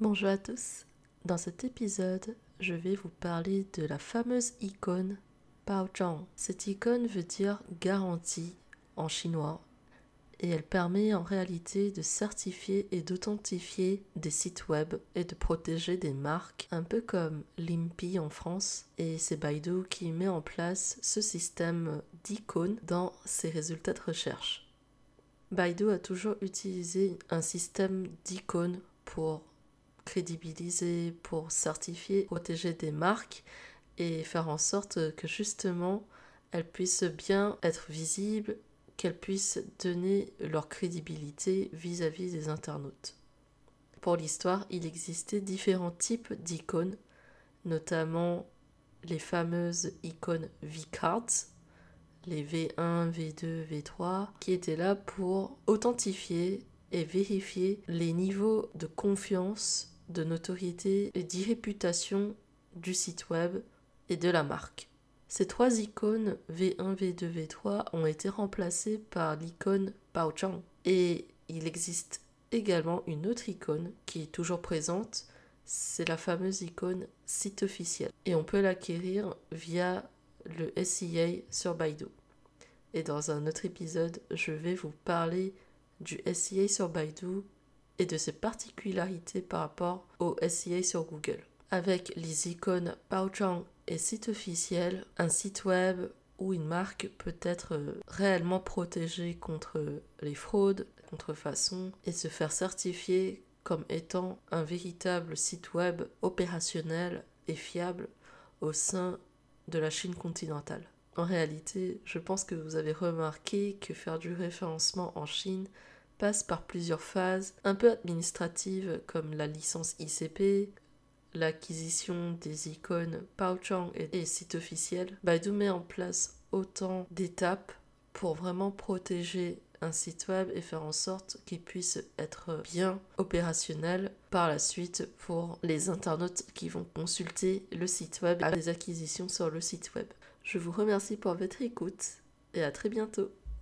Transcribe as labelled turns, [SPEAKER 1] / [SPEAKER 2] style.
[SPEAKER 1] Bonjour à tous. Dans cet épisode, je vais vous parler de la fameuse icône Baozhang. Cette icône veut dire garantie en chinois et elle permet en réalité de certifier et d'authentifier des sites web et de protéger des marques, un peu comme l'IMPI en France. Et c'est Baidu qui met en place ce système d'icônes dans ses résultats de recherche. Baidu a toujours utilisé un système d'icônes pour crédibiliser, pour certifier, protéger des marques et faire en sorte que justement elles puissent bien être visibles, qu'elles puissent donner leur crédibilité vis-à-vis des internautes. Pour l'histoire, il existait différents types d'icônes, notamment les fameuses icônes V-Cards, les V1, V2, V3, qui étaient là pour authentifier et vérifier les niveaux de confiance de notoriété et d'irréputation du site web et de la marque. Ces trois icônes V1, V2, V3 ont été remplacées par l'icône Baozhang. Et il existe également une autre icône qui est toujours présente, c'est la fameuse icône site officiel. Et on peut l'acquérir via le SIA sur Baidu. Et dans un autre épisode, je vais vous parler du SIA sur Baidu et de ses particularités par rapport au SEA sur Google. Avec les icônes Baozhang et site officiel, un site web où une marque peut être euh, réellement protégée contre les fraudes, contrefaçons et se faire certifier comme étant un véritable site web opérationnel et fiable au sein de la Chine continentale. En réalité, je pense que vous avez remarqué que faire du référencement en Chine passe par plusieurs phases un peu administratives comme la licence ICP, l'acquisition des icônes Baozhang et sites officiels. Baidu met en place autant d'étapes pour vraiment protéger un site web et faire en sorte qu'il puisse être bien opérationnel par la suite pour les internautes qui vont consulter le site web et des acquisitions sur le site web. Je vous remercie pour votre écoute et à très bientôt.